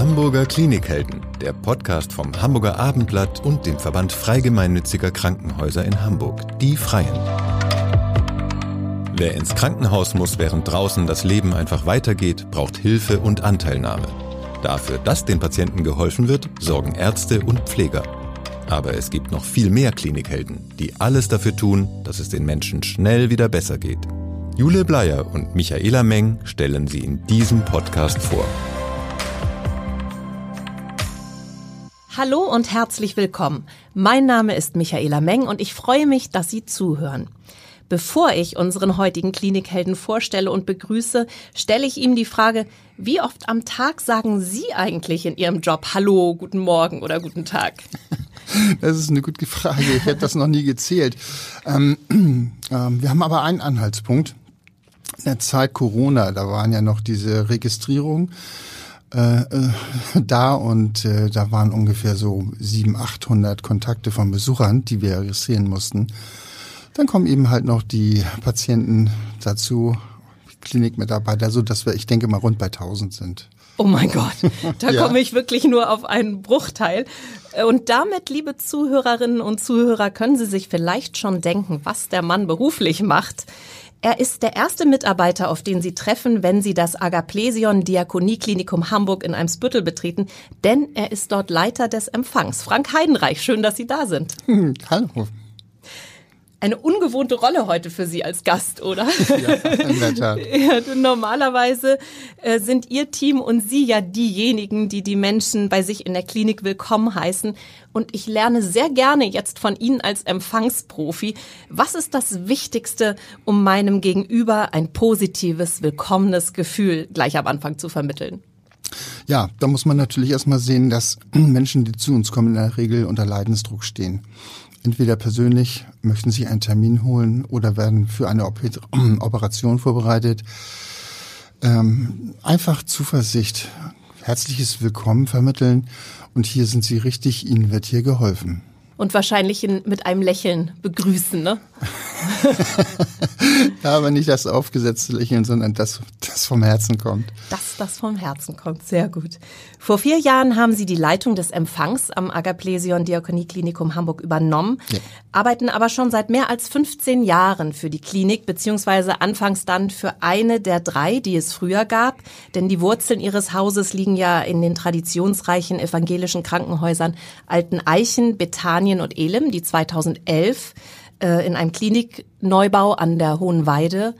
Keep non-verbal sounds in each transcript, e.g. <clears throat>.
Hamburger Klinikhelden, der Podcast vom Hamburger Abendblatt und dem Verband Freigemeinnütziger Krankenhäuser in Hamburg, die Freien. Wer ins Krankenhaus muss, während draußen das Leben einfach weitergeht, braucht Hilfe und Anteilnahme. Dafür, dass den Patienten geholfen wird, sorgen Ärzte und Pfleger. Aber es gibt noch viel mehr Klinikhelden, die alles dafür tun, dass es den Menschen schnell wieder besser geht. Jule Bleier und Michaela Meng stellen sie in diesem Podcast vor. Hallo und herzlich willkommen. Mein Name ist Michaela Meng und ich freue mich, dass Sie zuhören. Bevor ich unseren heutigen Klinikhelden vorstelle und begrüße, stelle ich ihm die Frage, wie oft am Tag sagen Sie eigentlich in Ihrem Job Hallo, guten Morgen oder guten Tag? <laughs> Das ist eine gute Frage. Ich hätte das noch nie gezählt. Ähm, <clears throat> ähm, wir haben aber einen Anhaltspunkt. In der Zeit Corona, da waren ja noch diese Registrierungen äh, äh, da und äh, da waren ungefähr so 700, 800 Kontakte von Besuchern, die wir registrieren mussten. Dann kommen eben halt noch die Patienten dazu, Klinikmitarbeiter, so dass wir, ich denke mal, rund bei 1000 sind. Oh mein Gott, da <laughs> ja. komme ich wirklich nur auf einen Bruchteil. Und damit, liebe Zuhörerinnen und Zuhörer, können Sie sich vielleicht schon denken, was der Mann beruflich macht. Er ist der erste Mitarbeiter, auf den Sie treffen, wenn Sie das Agaplesion Diakonieklinikum Hamburg in Eimsbüttel betreten, denn er ist dort Leiter des Empfangs. Frank Heidenreich, schön, dass Sie da sind. Hm, hallo eine ungewohnte Rolle heute für Sie als Gast, oder? <laughs> Ja, in der Tat. <laughs> ja, normalerweise äh, sind Ihr Team und Sie ja diejenigen, die die Menschen bei sich in der Klinik willkommen heißen. Und ich lerne sehr gerne jetzt von Ihnen als Empfangsprofi. Was ist das Wichtigste, um meinem Gegenüber ein positives, willkommenes Gefühl gleich am Anfang zu vermitteln? Ja, da muss man natürlich erstmal sehen, dass <clears throat> Menschen, die zu uns kommen, in der Regel unter Leidensdruck stehen entweder persönlich möchten sich einen Termin holen oder werden für eine <clears throat> Operation vorbereitet. Ähm, einfach Zuversicht, herzliches Willkommen vermitteln und hier sind Sie richtig, Ihnen wird hier geholfen und wahrscheinlich in, mit einem Lächeln begrüßen, ne? <laughs> ja, aber nicht das aufgesetzte Lächeln, sondern das, das vom Herzen kommt. Das, das vom Herzen kommt, sehr gut. Vor vier Jahren haben Sie die Leitung des Empfangs am Agaplesion Diakonieklinikum Hamburg übernommen, ja. arbeiten aber schon seit mehr als 15 Jahren für die Klinik, beziehungsweise anfangs dann für eine der drei, die es früher gab, denn die Wurzeln Ihres Hauses liegen ja in den traditionsreichen evangelischen Krankenhäusern Alten Eichen, Bethanien, Spanien und Elim, die 2011 äh, in einem Klinikneubau an der Hohen Weide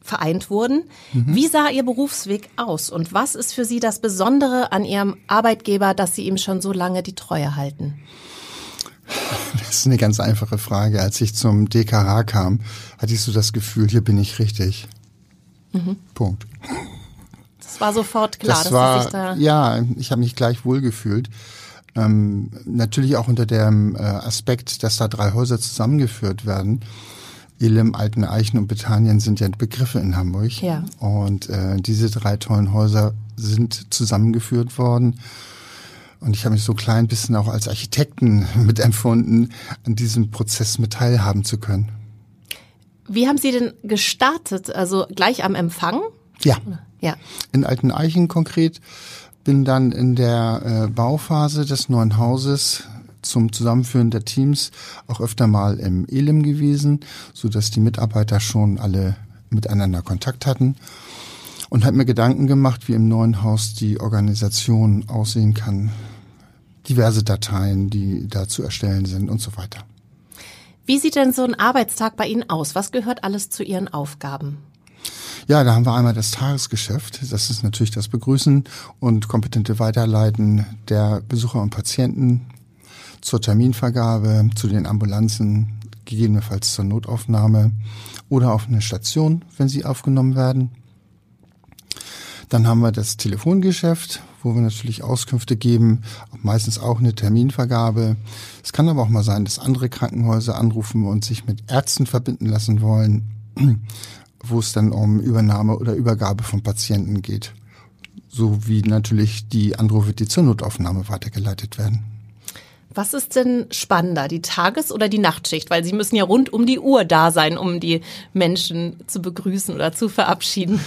vereint wurden. Mhm. Wie sah Ihr Berufsweg aus und was ist für Sie das Besondere an Ihrem Arbeitgeber, dass Sie ihm schon so lange die Treue halten? Das ist eine ganz einfache Frage. Als ich zum DKH kam, hatte ich so das Gefühl, hier bin ich richtig. Mhm. Punkt. Das war sofort klar, das dass war, da. Ja, ich habe mich gleich wohlgefühlt. Ähm, natürlich auch unter dem äh, Aspekt, dass da drei Häuser zusammengeführt werden. Elim, Alten Eichen und Bethanien sind ja Begriffe in Hamburg. Ja. Und äh, diese drei tollen Häuser sind zusammengeführt worden. Und ich habe mich so klein bisschen auch als Architekten <laughs> mitempfunden, an diesem Prozess mit teilhaben zu können. Wie haben Sie denn gestartet? Also gleich am Empfang? Ja. Ja. In Alten Eichen konkret bin dann in der äh, Bauphase des neuen Hauses zum Zusammenführen der Teams auch öfter mal im Elim gewesen, so dass die Mitarbeiter schon alle miteinander Kontakt hatten und habe mir Gedanken gemacht, wie im neuen Haus die Organisation aussehen kann, diverse Dateien, die da zu erstellen sind und so weiter. Wie sieht denn so ein Arbeitstag bei Ihnen aus? Was gehört alles zu Ihren Aufgaben? Ja, da haben wir einmal das Tagesgeschäft. Das ist natürlich das Begrüßen und kompetente Weiterleiten der Besucher und Patienten zur Terminvergabe, zu den Ambulanzen, gegebenenfalls zur Notaufnahme oder auf eine Station, wenn sie aufgenommen werden. Dann haben wir das Telefongeschäft, wo wir natürlich Auskünfte geben, meistens auch eine Terminvergabe. Es kann aber auch mal sein, dass andere Krankenhäuser anrufen und sich mit Ärzten verbinden lassen wollen wo es dann um Übernahme oder Übergabe von Patienten geht. So wie natürlich die Anrufe, die zur Notaufnahme weitergeleitet werden. Was ist denn spannender, die Tages- oder die Nachtschicht? Weil Sie müssen ja rund um die Uhr da sein, um die Menschen zu begrüßen oder zu verabschieden.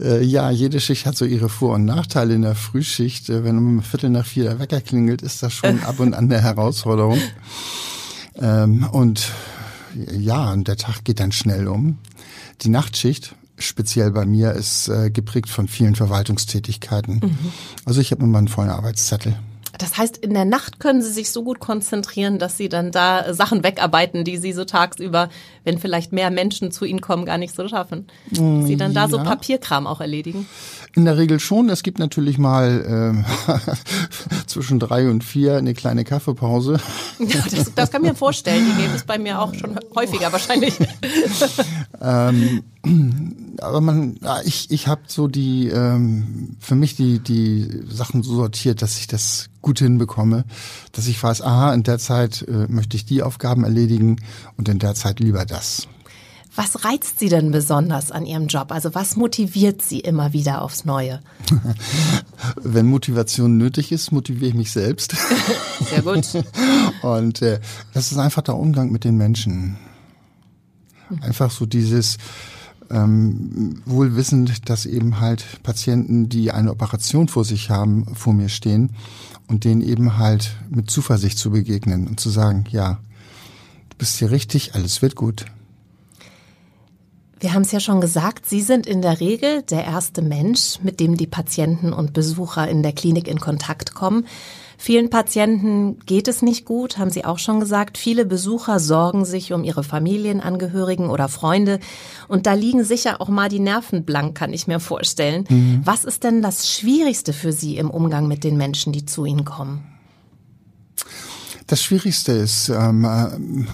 Äh, ja, jede Schicht hat so ihre Vor- und Nachteile in der Frühschicht. Äh, wenn um Viertel nach vier der Wecker klingelt, ist das schon <laughs> ab und an eine Herausforderung. Ähm, und ja, und der Tag geht dann schnell um. Die Nachtschicht, speziell bei mir, ist äh, geprägt von vielen Verwaltungstätigkeiten. Mhm. Also ich habe immer einen vollen Arbeitszettel. Das heißt, in der Nacht können Sie sich so gut konzentrieren, dass Sie dann da Sachen wegarbeiten, die Sie so tagsüber, wenn vielleicht mehr Menschen zu Ihnen kommen, gar nicht so schaffen. Mm, Sie dann da ja. so Papierkram auch erledigen? In der Regel schon. Es gibt natürlich mal äh, <laughs> zwischen drei und vier eine kleine Kaffeepause. Ja, das, das kann ich mir vorstellen. Die gibt es bei mir auch schon häufiger wahrscheinlich. ähm, aber man, ich, ich habe so die, ähm, für mich die, die Sachen so sortiert, dass ich das gut hinbekomme, dass ich weiß, aha, in der Zeit äh, möchte ich die Aufgaben erledigen und in der Zeit lieber das. Was reizt Sie denn besonders an Ihrem Job? Also was motiviert Sie immer wieder aufs Neue? <laughs> Wenn Motivation nötig ist, motiviere ich mich selbst. <laughs> Sehr gut. <laughs> Und äh, das ist einfach der Umgang mit den Menschen. Einfach so dieses, ähm, wohl wissend, dass eben halt Patienten, die eine Operation vor sich haben, vor mir stehen und denen eben halt mit Zuversicht zu begegnen und zu sagen, ja, du bist hier richtig, alles wird gut. Wir haben es ja schon gesagt, Sie sind in der Regel der erste Mensch, mit dem die Patienten und Besucher in der Klinik in Kontakt kommen. Vielen Patienten geht es nicht gut, haben Sie auch schon gesagt. Viele Besucher sorgen sich um ihre Familienangehörigen oder Freunde. Und da liegen sicher auch mal die Nerven blank, kann ich mir vorstellen. Mhm. Was ist denn das Schwierigste für Sie im Umgang mit den Menschen, die zu Ihnen kommen? Das Schwierigste ist ähm,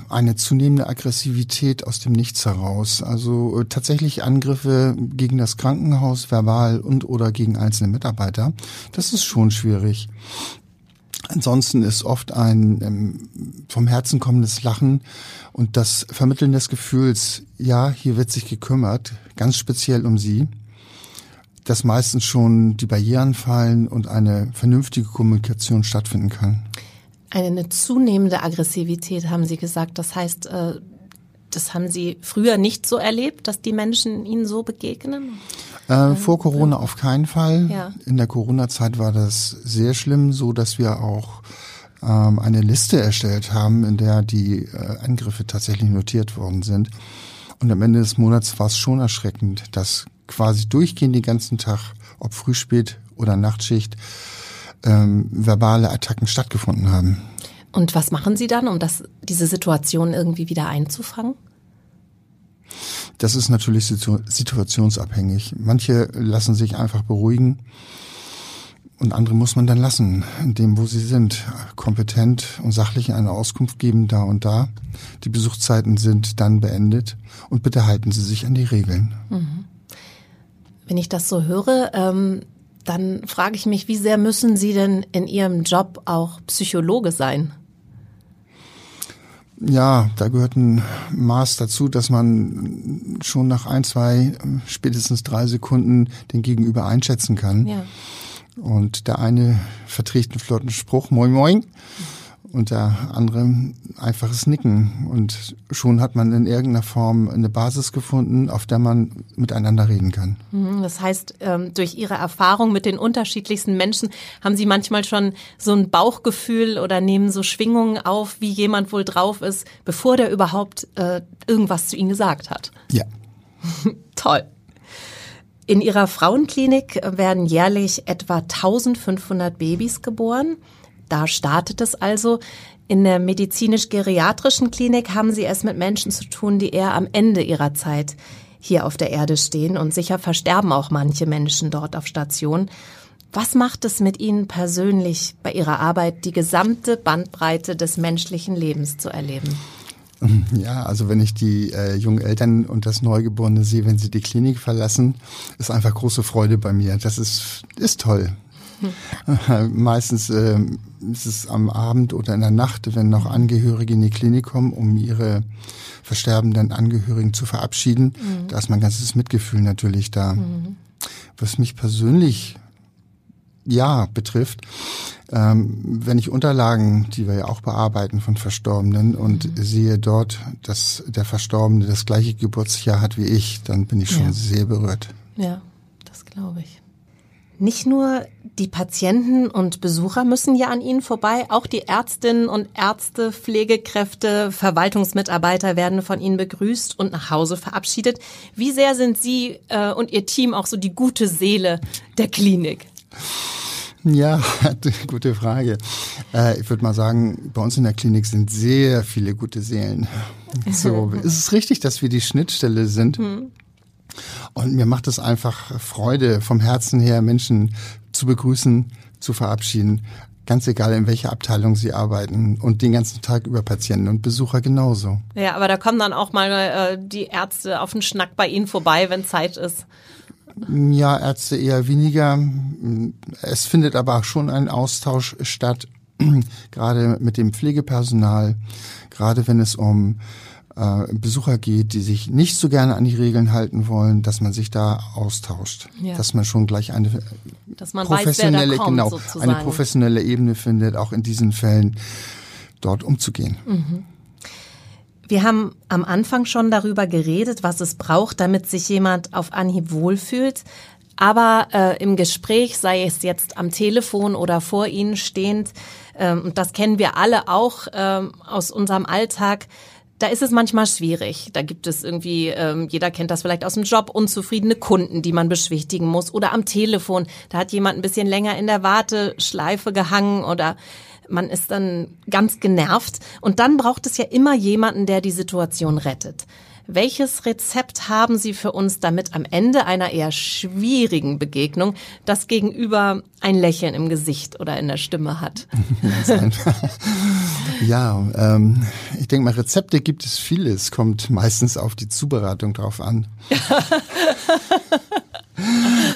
eine zunehmende Aggressivität aus dem Nichts heraus. Also äh, tatsächlich Angriffe gegen das Krankenhaus, verbal und oder gegen einzelne Mitarbeiter. Das ist schon schwierig. Ansonsten ist oft ein ähm, vom Herzen kommendes Lachen und das Vermitteln des Gefühls, ja, hier wird sich gekümmert, ganz speziell um Sie, dass meistens schon die Barrieren fallen und eine vernünftige Kommunikation stattfinden kann. Eine zunehmende Aggressivität, haben Sie gesagt. Das heißt, äh, das haben Sie früher nicht so erlebt, dass die Menschen Ihnen so begegnen? Äh, vor Corona auf keinen Fall. Ja. In der Corona-Zeit war das sehr schlimm, so dass wir auch ähm, eine Liste erstellt haben, in der die äh, Angriffe tatsächlich notiert worden sind. Und am Ende des Monats war es schon erschreckend, dass quasi durchgehend den ganzen Tag, ob früh, spät oder Nachtschicht, ähm, verbale Attacken stattgefunden haben. Und was machen Sie dann, um das, diese Situation irgendwie wieder einzufangen? Das ist natürlich situationsabhängig. Manche lassen sich einfach beruhigen und andere muss man dann lassen, in dem, wo sie sind. Kompetent und sachlich eine Auskunft geben, da und da. Die Besuchszeiten sind dann beendet und bitte halten Sie sich an die Regeln. Mhm. Wenn ich das so höre, ähm, dann frage ich mich, wie sehr müssen Sie denn in Ihrem Job auch Psychologe sein? Ja, da gehört ein Maß dazu, dass man schon nach ein, zwei, spätestens drei Sekunden den Gegenüber einschätzen kann. Ja. Und der eine verträgt einen flotten Spruch, moin moin und der andere einfaches Nicken. Und schon hat man in irgendeiner Form eine Basis gefunden, auf der man miteinander reden kann. Mhm, das heißt, ähm, durch Ihre Erfahrung mit den unterschiedlichsten Menschen haben Sie manchmal schon so ein Bauchgefühl oder nehmen so Schwingungen auf, wie jemand wohl drauf ist, bevor der überhaupt äh, irgendwas zu Ihnen gesagt hat. Ja. <laughs> Toll. In Ihrer Frauenklinik werden jährlich etwa 1500 Babys geboren. Da startet es also. In der medizinisch-geriatrischen Klinik haben Sie es mit Menschen zu tun, die eher am Ende ihrer Zeit hier auf der Erde stehen und sicher versterben auch manche Menschen dort auf Station. Was macht es mit Ihnen persönlich bei Ihrer Arbeit, die gesamte Bandbreite des menschlichen Lebens zu erleben? Ja, also wenn ich die äh, jungen Eltern und das Neugeborene sehe, wenn sie die Klinik verlassen, ist einfach große Freude bei mir. Das ist, ist toll. <laughs> Meistens äh, ist es am Abend oder in der Nacht, wenn noch Angehörige in die Klinik kommen, um ihre versterbenden Angehörigen zu verabschieden. Mhm. Da ist mein ganzes Mitgefühl natürlich da. Mhm. Was mich persönlich ja betrifft, ähm, wenn ich Unterlagen, die wir ja auch bearbeiten von Verstorbenen und mhm. sehe dort, dass der Verstorbene das gleiche Geburtsjahr hat wie ich, dann bin ich schon ja. sehr berührt. Ja glaube ich. Nicht nur die Patienten und Besucher müssen ja an ihnen vorbei, auch die Ärztinnen und Ärzte, Pflegekräfte, Verwaltungsmitarbeiter werden von ihnen begrüßt und nach Hause verabschiedet. Wie sehr sind Sie äh, und Ihr Team auch so die gute Seele der Klinik? Ja, <laughs> gute Frage. Äh, ich würde mal sagen, bei uns in der Klinik sind sehr viele gute Seelen. <laughs> So, ist es richtig, dass wir die Schnittstelle sind? Hm. Und mir macht es einfach Freude, vom Herzen her Menschen zu begrüßen, zu verabschieden. Ganz egal, in welcher Abteilung sie arbeiten und den ganzen Tag über Patienten und Besucher genauso. Ja, aber da kommen dann auch mal äh, die Ärzte auf den Schnack bei Ihnen vorbei, wenn Zeit ist. Ja, Ärzte eher weniger. Es findet aber auch schon ein Austausch statt, <clears throat> gerade mit dem Pflegepersonal, gerade wenn es um äh, Besucher geht, die sich nicht so gerne an die Regeln halten wollen, dass man sich da austauscht, ja. dass man schon gleich eine professionelle, weiß, kommt, genau, sozusagen. eine professionelle Ebene findet, auch in diesen Fällen dort umzugehen. Mhm. Wir haben am Anfang schon darüber geredet, was es braucht, damit sich jemand auf Anhieb wohlfühlt. Aber äh, im Gespräch, sei es jetzt am Telefon oder vor Ihnen stehend, ähm, und das kennen wir alle auch ähm, aus unserem Alltag, da ist es manchmal schwierig. Da gibt es irgendwie, ähm, jeder kennt das vielleicht aus dem Job, unzufriedene Kunden, die man beschwichtigen muss. Oder am Telefon, da hat jemand ein bisschen länger in der Warteschleife gehangen oder man ist dann ganz genervt. Und dann braucht es ja immer jemanden, der die Situation rettet. Welches Rezept haben Sie für uns, damit am Ende einer eher schwierigen Begegnung das Gegenüber ein Lächeln im Gesicht oder in der Stimme hat? <laughs> ja, ähm, ich denke mal, Rezepte gibt es viele. Es kommt meistens auf die Zubereitung drauf an. <laughs>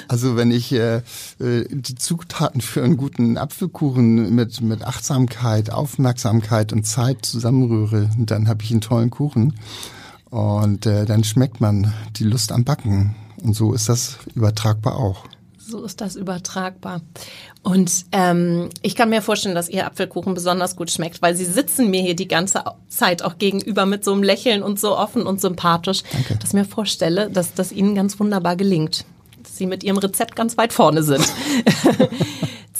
Also wenn ich äh, äh, die Zutaten für einen guten Apfelkuchen mit, mit Achtsamkeit, Aufmerksamkeit und Zeit zusammenrühre, dann habe ich einen tollen Kuchen. Und äh, dann schmeckt man die Lust am Backen. Und so ist das übertragbar auch. So ist das übertragbar. Und ähm, ich kann mir vorstellen, dass Ihr Apfelkuchen besonders gut schmeckt, weil Sie sitzen mir hier die ganze Zeit auch gegenüber mit so einem Lächeln und so offen und sympathisch, Danke. dass ich mir vorstelle, dass das Ihnen ganz wunderbar gelingt. Dass Sie mit Ihrem Rezept ganz weit vorne sind. <laughs>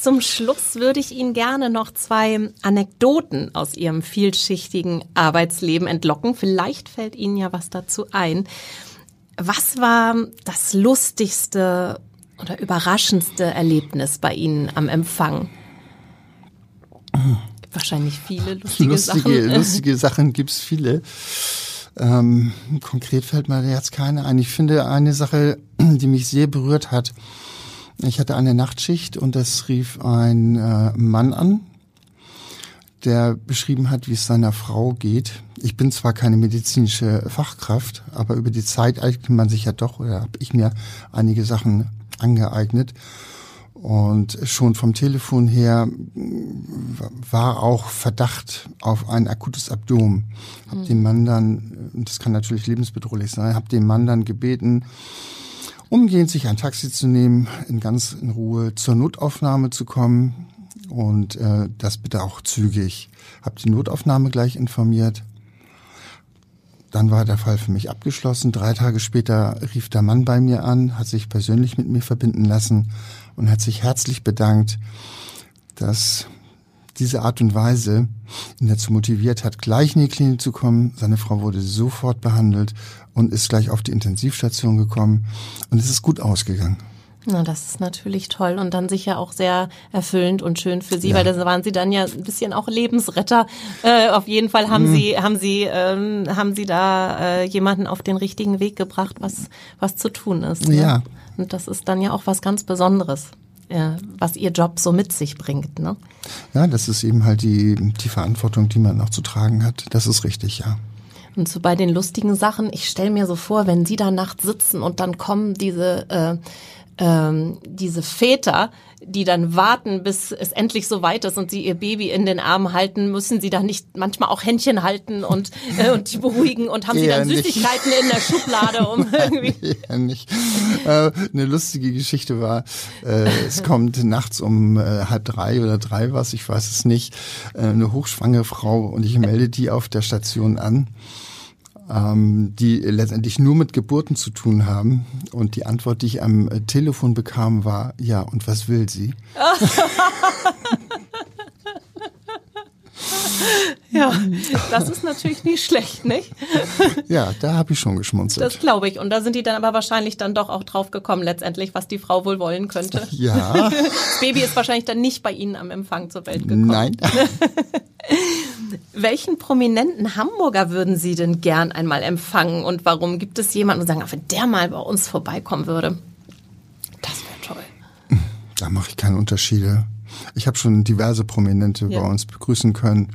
Zum Schluss würde ich Ihnen gerne noch zwei Anekdoten aus Ihrem vielschichtigen Arbeitsleben entlocken. Vielleicht fällt Ihnen ja was dazu ein. Was war das lustigste oder überraschendste Erlebnis bei Ihnen am Empfang? Wahrscheinlich viele lustige, lustige Sachen. <laughs> Lustige Sachen gibt's viele. Ähm, konkret fällt mir jetzt keine ein. Ich finde eine Sache, die mich sehr berührt hat, ich hatte eine Nachtschicht und es rief ein äh, Mann an, der beschrieben hat, wie es seiner Frau geht. Ich bin zwar keine medizinische Fachkraft, aber über die Zeit eignet man sich ja doch, oder habe ich mir einige Sachen angeeignet. Und schon vom Telefon her war auch Verdacht auf ein akutes Abdom. Hab mhm. den Mann dann, das kann natürlich lebensbedrohlich sein, hab den Mann dann gebeten, umgehend sich ein Taxi zu nehmen, in ganz in Ruhe zur Notaufnahme zu kommen und äh, das bitte auch zügig. Hab die Notaufnahme gleich informiert. Dann war der Fall für mich abgeschlossen. Drei Tage später rief der Mann bei mir an, hat sich persönlich mit mir verbinden lassen und hat sich herzlich bedankt, dass diese Art und Weise ihn dazu motiviert hat, gleich in die Klinik zu kommen. Seine Frau wurde sofort behandelt und ist gleich auf die Intensivstation gekommen und es ist gut ausgegangen. Na, das ist natürlich toll und dann sicher auch sehr erfüllend und schön für Sie, ja. weil da waren Sie dann ja ein bisschen auch Lebensretter. Äh, auf jeden Fall haben mhm. Sie haben Sie ähm, haben Sie da äh, jemanden auf den richtigen Weg gebracht, was was zu tun ist. Ne? Ja. Und das ist dann ja auch was ganz Besonderes äh, was ihr Job so mit sich bringt. Ne? Ja, das ist eben halt die, die Verantwortung, die man auch zu tragen hat. Das ist richtig, ja. Und so bei den lustigen Sachen, ich stelle mir so vor, wenn Sie da nachts sitzen und dann kommen diese äh, ähm, diese Väter, die dann warten, bis es endlich so weit ist und sie ihr Baby in den Armen halten, müssen sie da nicht manchmal auch Händchen halten und, äh, und die beruhigen und haben Eher sie dann Süßigkeiten in der Schublade, um <laughs> irgendwie. Eher nicht. Äh, eine lustige Geschichte war, äh, es kommt nachts um äh, halb drei oder drei was, ich weiß es nicht, äh, eine hochschwangere Frau und ich melde die auf der Station an ähm, die letztendlich nur mit Geburten zu tun haben. Und die Antwort, die ich am äh, Telefon bekam, war, ja, und was will sie? <laughs> <laughs> Ja, das ist natürlich nicht schlecht, nicht? Ja, da habe ich schon geschmunzelt. Das glaube ich. Und da sind die dann aber wahrscheinlich dann doch auch drauf gekommen, letztendlich, was die Frau wohl wollen könnte. <laughs> Ja. Das Baby ist wahrscheinlich dann nicht bei Ihnen am Empfang zur Welt gekommen. Nein. <laughs> Welchen prominenten Hamburger würden Sie denn gern einmal empfangen und warum? Gibt es jemanden, und sagen, wenn der mal bei uns vorbeikommen würde? Das wäre toll. Da mache ich keine Unterschiede. Ich habe schon diverse Prominente Ja. bei uns begrüßen können.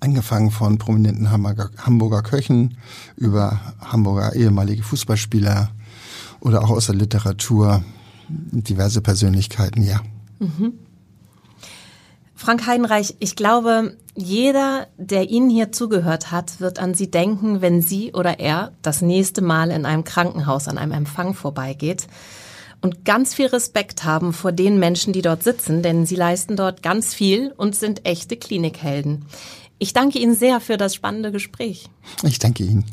Angefangen von prominenten Hamburger, Hamburger Köchen über Hamburger ehemalige Fußballspieler oder auch aus der Literatur. Diverse Persönlichkeiten, ja. Frank Heidenreich, ich glaube, jeder, der Ihnen hier zugehört hat, wird an Sie denken, wenn Sie oder er das nächste Mal in einem Krankenhaus an einem Empfang vorbeigeht. Und ganz viel Respekt haben vor den Menschen, die dort sitzen, denn sie leisten dort ganz viel und sind echte Klinikhelden. Ich danke Ihnen sehr für das spannende Gespräch. Ich danke Ihnen.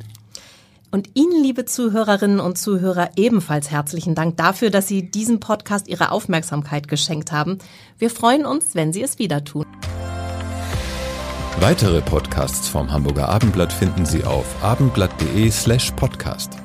Und Ihnen, liebe Zuhörerinnen und Zuhörer, ebenfalls herzlichen Dank dafür, dass Sie diesem Podcast Ihre Aufmerksamkeit geschenkt haben. Wir freuen uns, wenn Sie es wieder tun. Weitere Podcasts vom Hamburger Abendblatt finden Sie auf abendblatt.de slash podcast.